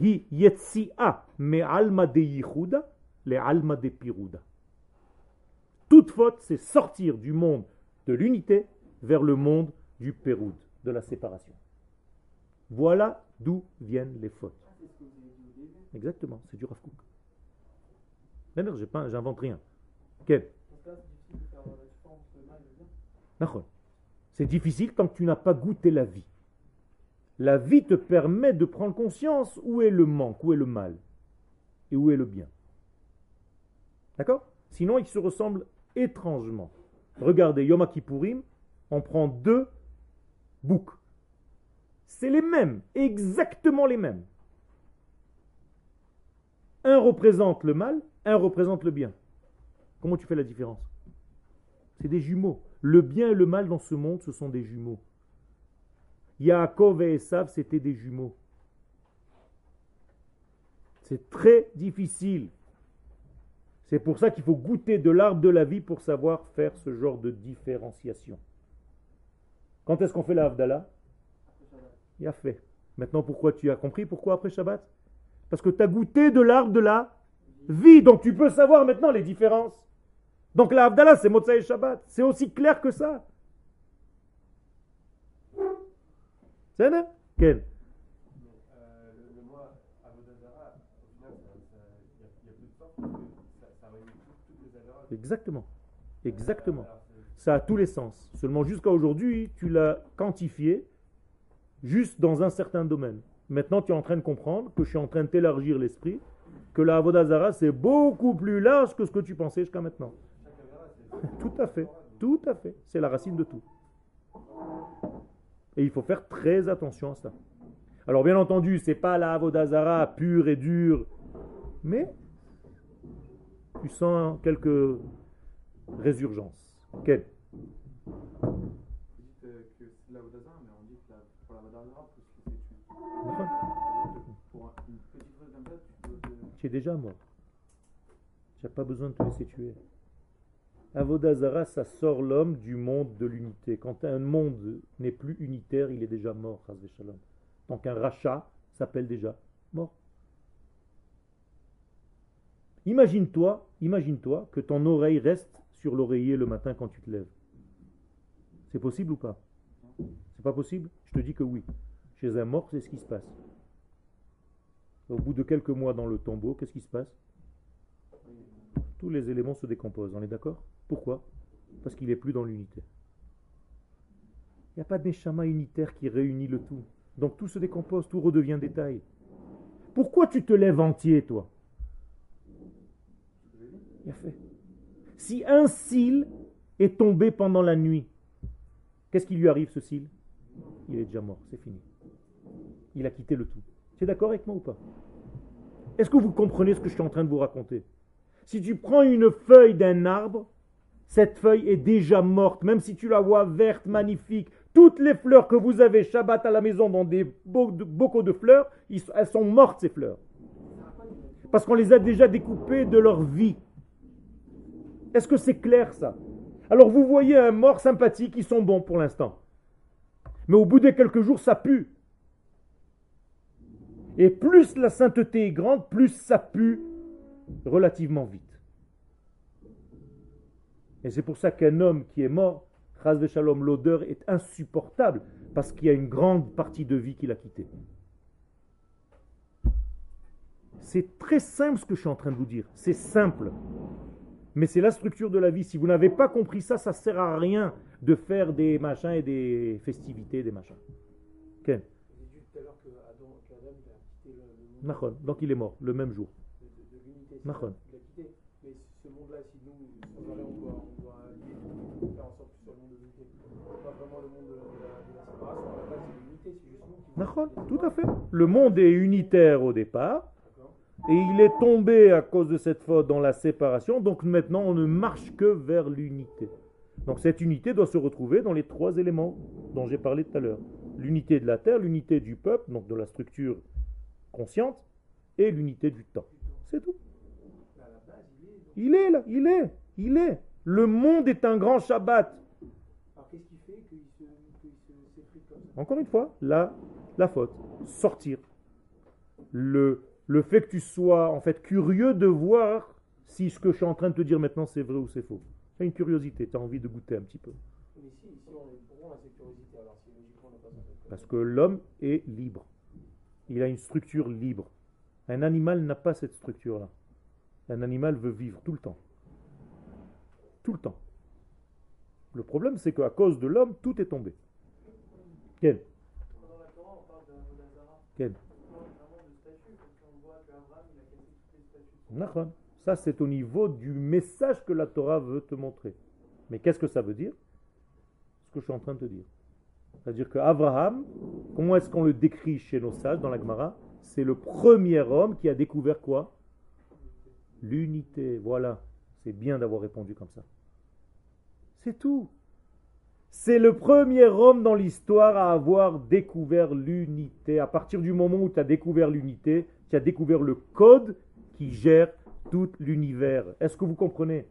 A: hi yetsia me alma de yichuda, le alma de piruda. Toute faute, c'est sortir du monde de l'unité vers le monde du péroud, de la séparation. Voilà d'où viennent les fautes. Exactement, c'est du Rav Kook. J'invente rien. Quel C'est difficile tant que tu n'as pas goûté la vie. La vie te permet de prendre conscience où est le manque, où est le mal et où est le bien. D'accord? Sinon, ils se ressemblent étrangement. Regardez, Yom Kippourim, on prend deux boucs. C'est les mêmes, exactement les mêmes. Un représente le mal, un représente le bien. Comment tu fais la différence? C'est des jumeaux. Le bien et le mal dans ce monde, ce sont des jumeaux. Yaakov et Esav, c'était des jumeaux. C'est très difficile. C'est pour ça qu'il faut goûter de l'arbre de la vie pour savoir faire ce genre de différenciation. Quand est-ce qu'on fait la Il a fait. Maintenant, pourquoi tu as compris Pourquoi après Shabbat? Parce que tu as goûté de l'arbre de la vie. Donc tu peux savoir maintenant les différences. Donc la Havdalah, c'est Motsai Shabbat. C'est aussi clair que ça. C'est Quel? Exactement. Exactement. Ça a tous les sens. Seulement jusqu'à aujourd'hui, tu l'as quantifié juste dans un certain domaine. Maintenant, tu es en train de comprendre que je suis en train de t'élargir l'esprit, que la Avodazara, c'est beaucoup plus large que ce que tu pensais jusqu'à maintenant. tout à fait, tout à fait. C'est la racine de tout. Et il faut faire très attention à ça. Alors, bien entendu, c'est pas la Avodazara pure et dure, mais tu sens quelques résurgences. Quelle tu es déjà mort. Tu n'as pas besoin de te laisser tuer. Avodazara, ça sort l'homme du monde de l'unité. Quand un monde n'est plus unitaire, il est déjà mort, Donc un rachat s'appelle déjà mort. Imagine-toi, imagine-toi que ton oreille reste sur l'oreiller le matin quand tu te lèves. C'est possible ou pas? C'est pas possible? Je te dis que oui. Chez un mort, c'est ce qui se passe. Au bout de quelques mois dans le tombeau, qu'est-ce qui se passe? Tous les éléments se décomposent, on est d'accord? Pourquoi? Parce qu'il n'est plus dans l'unité. Il n'y a pas de unitaire qui réunit le tout. Donc tout se décompose, tout redevient détail. Pourquoi tu te lèves entier, toi? Il. Si un cil est tombé pendant la nuit, qu'est-ce qui lui arrive ce cil? Il est déjà mort, c'est fini. Il a quitté le tout. Tu es d'accord avec moi ou pas? Est-ce que vous comprenez ce que je suis en train de vous raconter? Si tu prends une feuille d'un arbre, cette feuille est déjà morte, même si tu la vois verte, magnifique. Toutes les fleurs que vous avez Shabbat à la maison dans des bocaux de fleurs, elles sont mortes ces fleurs. Parce qu'on les a déjà découpées de leur vie. Est-ce que c'est clair ça? Alors vous voyez un mort sympathique, ils sont bons pour l'instant. Mais au bout de quelques jours, ça pue. Et plus la sainteté est grande, plus ça pue relativement vite. Et c'est pour ça qu'un homme qui est mort, Chaz de Shalom, l'odeur est insupportable, parce qu'il y a une grande partie de vie qu'il a quittée. C'est très simple ce que je suis en train de vous dire. C'est simple. Mais c'est la structure de la vie. Si vous n'avez pas compris ça, ça ne sert à rien de faire des machins et des festivités, des machins. Ken Donc il est mort le même jour.
B: De, de, Mais ce monde-là, si nous, on doit, on doit faire en sorte que ce soit le monde de l'unité. Pas vraiment le monde de la, de la séparation. À la base, c'est l'unité, c'est juste
A: nous. Tout à fait. Le monde est unitaire au départ. Et il est tombé à cause de cette faute dans la séparation, donc maintenant on ne marche que vers l'unité. Donc cette unité doit se retrouver dans les trois éléments dont j'ai parlé tout à l'heure. L'unité de la terre, l'unité du peuple, donc de la structure consciente, et l'unité du temps. C'est tout. Il est là, il est, il est. Le monde est un grand Shabbat. Encore une fois, la, la faute. Sortir. Le, le fait que tu sois en fait curieux de voir si ce que je suis en train de te dire maintenant c'est vrai ou c'est faux. Tu as une curiosité, tu as envie de goûter un petit peu. Parce que l'homme est libre. Il a une structure libre. Un animal n'a pas cette structure-là. Un animal veut vivre tout le temps. Tout le temps. Le problème, c'est qu'à cause de l'homme, tout est tombé. Quel Quel Ça, c'est au niveau du message que la Torah veut te montrer. Mais qu'est-ce que ça veut dire? Ce que je suis en train de te dire. C'est-à-dire qu'Abraham, comment est-ce qu'on le décrit chez nos sages dans la Gemara? C'est le premier homme qui a découvert quoi? L'unité. Voilà. C'est bien d'avoir répondu comme ça. C'est tout. C'est le premier homme dans l'histoire à avoir découvert l'unité. À partir du moment où tu as découvert l'unité, tu as découvert le code qui gère tout l'univers. Est-ce que vous comprenez?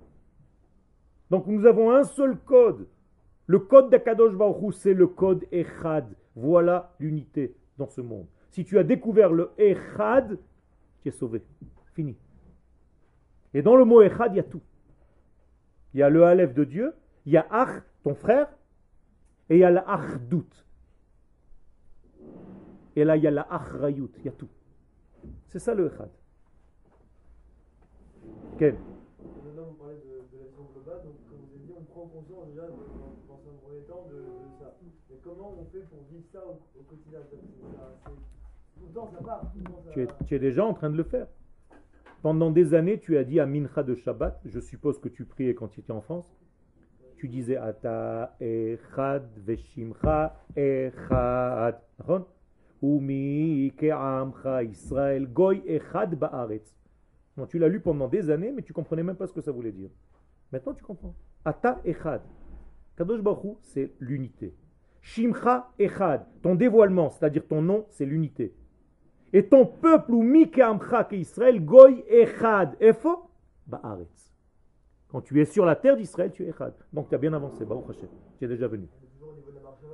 A: Donc nous avons un seul code. Le code d'Akadosh Baruch c'est le code Echad. Voilà l'unité dans ce monde. Si tu as découvert le Echad, tu es sauvé. Fini. Et dans le mot Echad, il y a tout. Il y a le Aleph de Dieu, il y a Ach, ton frère, et il y a la. Et là, il y a la il y a tout. C'est ça le Echad.
B: Quel vous parlez de, de la vision globale, donc comme vous avez dit, on prend conscience déjà dans, un premier temps de, de, ça. Mais comment on fait pour vivre ça au, au quotidien? Ça, Tout le temps, ça part. ça...
A: Tu, es, tu es déjà en train de le faire. Pendant des années, tu as dit à Mincha de Shabbat, je suppose que tu priais quand tu étais en France, tu disais Ata Echad Veshimcha Echad. Umi Ke'amcha Israël Goy Echad Ba'aretz tu l'as lu pendant des années, mais tu comprenais même pas ce que ça voulait dire. Maintenant, tu comprends. Ata Echad. Kadosh Baruch c'est l'unité. Shimcha Echad. Ton dévoilement, c'est-à-dire ton nom, c'est l'unité. Et ton peuple, ou Mikeamcha, Israël, Goy Echad. Efo? Ba'aretz. Quand tu es sur la terre d'Israël, tu es Echad. Donc tu as bien avancé, Baruch Hashem. Tu es déjà venu.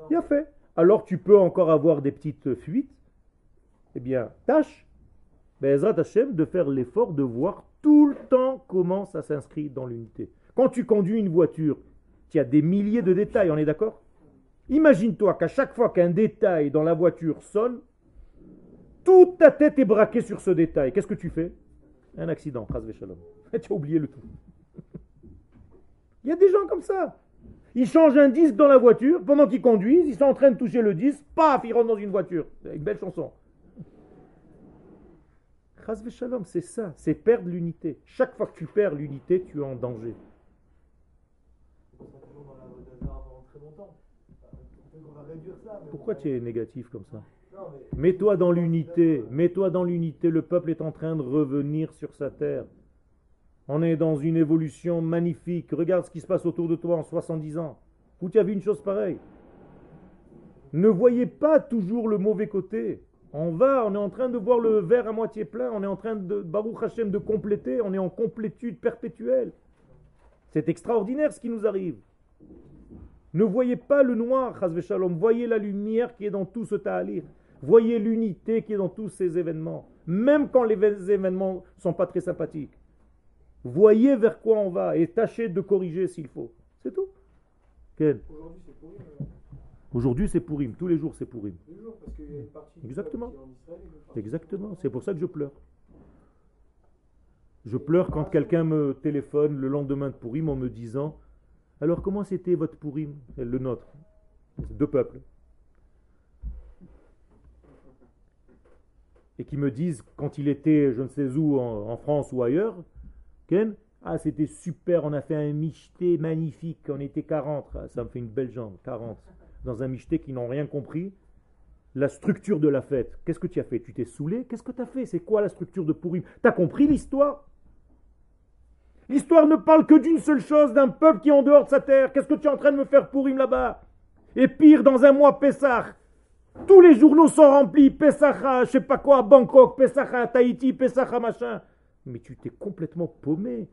A: Bien fait. Alors tu peux encore avoir des petites fuites. Eh bien, tâche Bezrat Hashem, de faire l'effort de voir tout le temps comment ça s'inscrit dans l'unité. Quand tu conduis une voiture, tu as des milliers de détails, on est d'accord? Imagine-toi qu'à chaque fois qu'un détail dans la voiture sonne, toute ta tête est braquée sur ce détail. Qu'est-ce que tu fais? Un accident, tu as oublié le tout. Il y a des gens comme ça. Ils changent un disque dans la voiture, pendant qu'ils conduisent, ils sont en train de toucher le disque, paf, ils rentrent dans une voiture. Une belle chanson c'est ça, c'est perdre l'unité. Chaque fois que tu perds l'unité, tu es en danger. Pourquoi tu es négatif comme ça Mets-toi dans l'unité, mets-toi dans l'unité. Le peuple est en train de revenir sur sa terre. On est dans une évolution magnifique. Regarde ce qui se passe autour de toi en 70 ans. Où tu as vu une chose pareille Ne voyez pas toujours le mauvais côté. On va, on est en train de voir le verre à moitié plein, on est en train de, Baruch Hashem, de compléter, on est en complétude perpétuelle. C'est extraordinaire ce qui nous arrive. Ne voyez pas le noir, Shalom, voyez la lumière qui est dans tout ce ta'alir. Voyez l'unité qui est dans tous ces événements, même quand les événements ne sont pas très sympathiques. Voyez vers quoi on va et tâchez de corriger s'il faut. C'est tout.
B: Aujourd'hui, c'est pour
A: Aujourd'hui, c'est Pourim. Tous les jours, c'est Pourim. Exactement. Exactement. C'est pour ça que je pleure. Je pleure quand quelqu'un me téléphone le lendemain de Pourim en me disant Alors, comment c'était votre Pourim Le nôtre. Deux peuples? Et qui me disent, quand il était je ne sais où, en, France ou ailleurs, Ken, ah, c'était super, on a fait un michté magnifique, on était 40. Ah, ça me fait une belle jambe, 40 dans un michté qui n'ont rien compris la structure de la fête. Qu'est-ce que tu as fait? Tu t'es saoulé? Qu'est-ce que tu as fait? C'est quoi la structure de Pourim Tu as compris l'histoire? L'histoire ne parle que d'une seule chose, d'un peuple qui est en dehors de sa terre. Qu'est-ce que tu es en train de me faire Pourim là-bas? Et pire, dans un mois, Pessah. Tous les journaux sont remplis. Pessah, je sais pas quoi, Bangkok, Pessah, Tahiti, Pessah, machin. Mais tu t'es complètement paumé.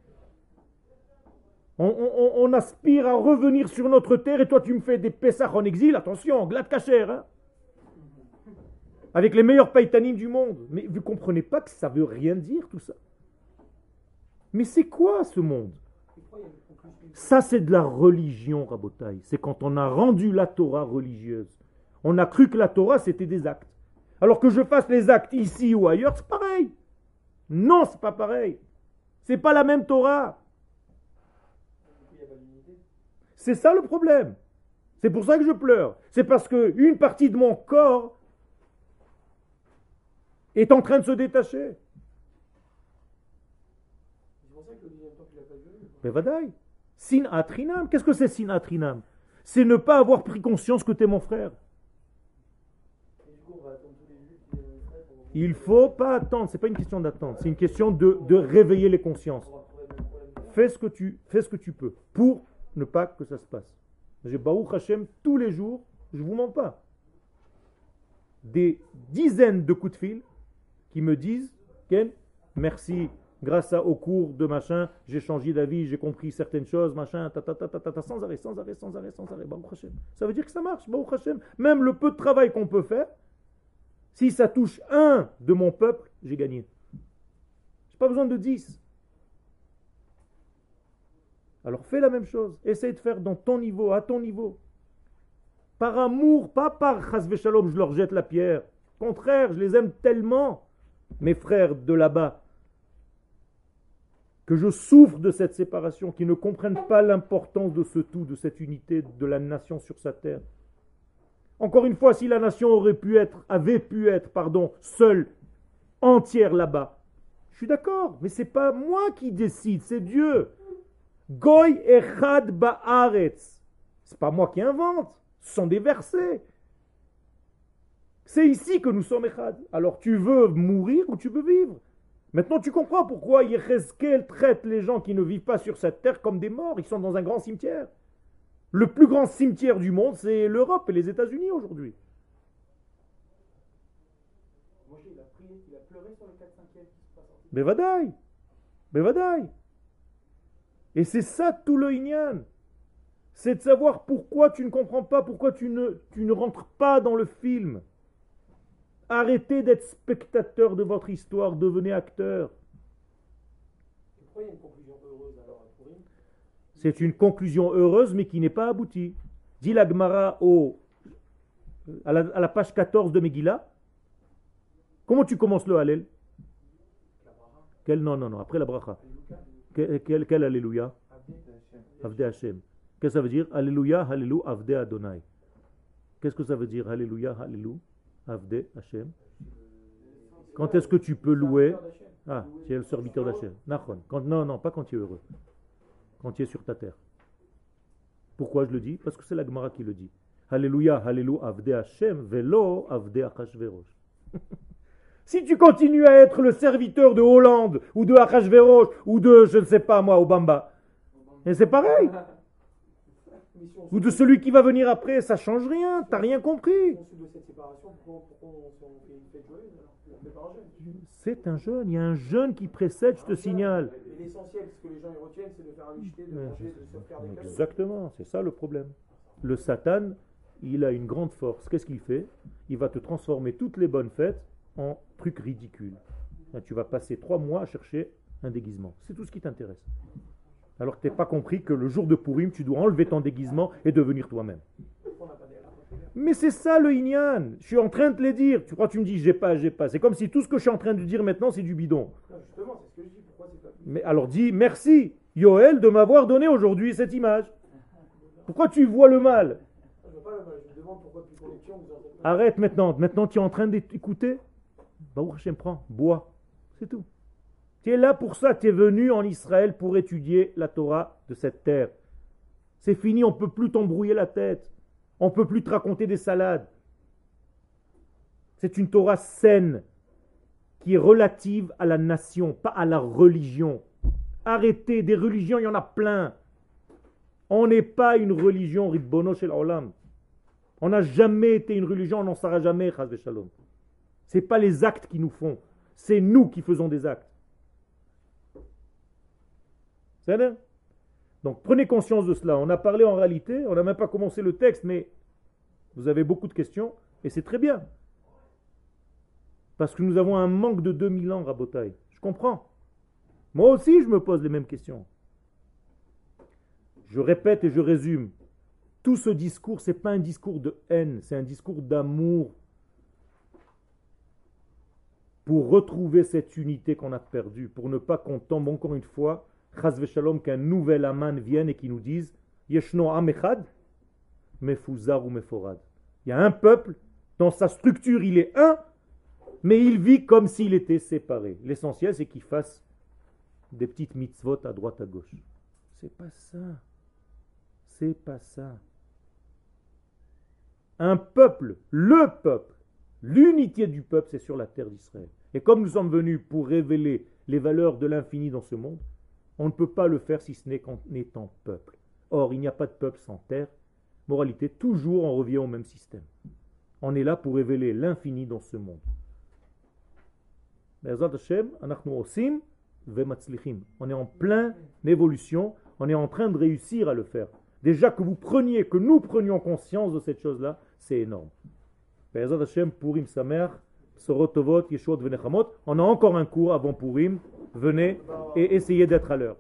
A: On, aspire à revenir sur notre terre et toi tu me fais des Pessah en exil, attention, glad cacher, hein avec les meilleurs païtanim du monde. Mais vous ne comprenez pas que ça veut rien dire tout ça. Mais c'est quoi ce monde? Ça c'est de la religion, Rabotaï. C'est quand on a rendu la Torah religieuse. On a cru que la Torah c'était des actes. Alors que je fasse les actes ici ou ailleurs, c'est pareil. Non, c'est pas pareil. C'est pas la même Torah. C'est ça le problème. C'est pour ça que je pleure. C'est parce que une partie de mon corps est en train de se détacher. Mais vadaï. Sin atrinam. Qu'est-ce que c'est sin atrinam? C'est ne pas avoir pris conscience que tu es mon frère. Il faut pas attendre, c'est pas une question d'attendre, c'est une question de, de, réveiller les consciences. Fais ce, que tu, fais ce que tu peux pour ne pas que ça se passe. J'ai Baruch Hashem tous les jours, je ne vous mens pas, des dizaines de coups de fil qui me disent Ken, merci, grâce à, au cours de machin, j'ai changé d'avis, j'ai compris certaines choses, machin, ta, ta, ta, ta, ta, sans arrêt, sans arrêt, sans arrêt, sans arrêt. Baruch Hashem. Ça veut dire que ça marche, Baruch Hashem. Même le peu de travail qu'on peut faire, si ça touche un de mon peuple, j'ai gagné. Je n'ai pas besoin de dix. Alors fais la même chose. Essaye de faire dans ton niveau, à ton niveau. Par amour, pas par chas shalom, je leur jette la pierre. Au contraire, je les aime tellement, mes frères de là-bas, que je souffre de cette séparation, qui ne comprennent pas l'importance de ce tout, de cette unité de la nation sur sa terre. Encore une fois, si la nation aurait pu être, avait pu être, pardon, seule, entière là-bas, je suis d'accord, mais c'est pas moi qui décide, c'est Dieu. Goy echad ba'aretz. C'est pas moi qui invente, ce sont des versets. C'est ici que nous sommes echad. Alors tu veux mourir ou tu veux vivre? Maintenant tu comprends pourquoi Yechezkel traite les gens qui ne vivent pas sur cette terre comme des morts. Ils sont dans un grand cimetière. Le plus grand cimetière du monde, c'est l'Europe et les États-Unis aujourd'hui. Bevadaï. Bevadaï. Et c'est ça tout le Inyan. C'est de savoir pourquoi tu ne comprends pas, pourquoi tu ne, tu ne rentres pas dans le film. Arrêtez d'être spectateur de votre histoire, devenez acteur. C'est une conclusion heureuse, mais qui n'est pas aboutie. Dit la Gemara au, à, la, page 14 de Megillah. Comment tu commences le Hallel? Quel, Non, non, non, après la bracha. Quel, quel, Alléluia? Avde Hashem. Qu'est-ce que ça veut dire? Alléluia, Alléluia, Avde Adonai. Qu'est-ce que ça veut dire? Alléluia, Alléluia, Avde Hashem Quand est-ce que tu peux louer Ah, tu es le serviteur d'Hachem. Non, non, pas quand tu es heureux. Quand tu es sur ta terre. Pourquoi je le dis? Parce que c'est la Gemara qui le dit. Alléluia, Alléluia, Avde Hashem, Velo, Avde Achashverosh. Si tu continues à être le serviteur de Hollande ou de Akashverosh ou de, je ne sais pas moi, Obamba, et c'est pareil. Ou de celui qui va venir après, ça change rien, t'as rien compris. C'est un jeûne, il y a un jeûne qui précède, je te signale.
B: L'essentiel, ce que les gens retiennent, c'est de faire un de manger, de se faire des
A: Exactement, c'est ça le problème. Le Satan il a une grande force. Qu'est-ce qu'il fait? Il va te transformer toutes les bonnes fêtes en trucs ridicules. Tu vas passer trois mois à chercher un déguisement. C'est tout ce qui t'intéresse. Alors que tu n'as pas compris que le jour de Purim, tu dois enlever ton déguisement et devenir toi-même. Mais c'est ça le Inyan. Je suis en train de te les dire. Tu crois que tu me dis j'ai pas, j'ai pas. C'est comme si tout ce que je suis en train de dire maintenant, c'est du bidon. Mais alors dis merci, Yoel, de m'avoir donné aujourd'hui cette image. Pourquoi tu vois le mal? Arrête maintenant. Maintenant, tu es en train d'écouter? Bah, Hachem, prends, bois. C'est tout. Tu es là pour ça. Tu es venu en Israël pour étudier la Torah de cette terre. C'est fini, on ne peut plus t'embrouiller la tête. On ne peut plus te raconter des salades. C'est une Torah saine qui est relative à la nation, pas à la religion. Arrêtez, des religions, il y en a plein. On n'est pas une religion, Ridbono Shel Olam. On n'a jamais été une religion, on n'en sera jamais, Chaz Shalom. Ce n'est pas les actes qui nous font, c'est nous qui faisons des actes. Donc prenez conscience de cela. On a parlé en réalité, on n'a même pas commencé le texte, mais vous avez beaucoup de questions, et c'est très bien. Parce que nous avons un manque de 2000 ans, Rabotaï. Je comprends. Moi aussi, je me pose les mêmes questions. Je répète et je résume. Tout ce discours, ce n'est pas un discours de haine, c'est un discours d'amour pour retrouver cette unité qu'on a perdue, pour ne pas qu'on tombe encore une fois, qu'un nouvel Aman vienne et qui nous dise Yeshno Amechad, Mefuzar ou Meforad. Il y a un peuple, dans sa structure il est un, mais il vit comme s'il était séparé. L'essentiel c'est qu'il fasse des petites mitzvot à droite à gauche. C'est pas ça. C'est pas ça. Un peuple, le peuple, l'unité du peuple, c'est sur la terre d'Israël. Et comme nous sommes venus pour révéler les valeurs de l'infini dans ce monde, on ne peut pas le faire si ce n'est qu'en étant peuple. Or, il n'y a pas de peuple sans terre. Moralité, toujours on revient au même système. On est là pour révéler l'infini dans ce monde. On est en pleine évolution, on est en train de réussir à le faire. Déjà que vous preniez, que nous prenions conscience de cette chose-là, c'est énorme. Samer, on a encore un cours avant Purim. Venez et essayez d'être à l'heure.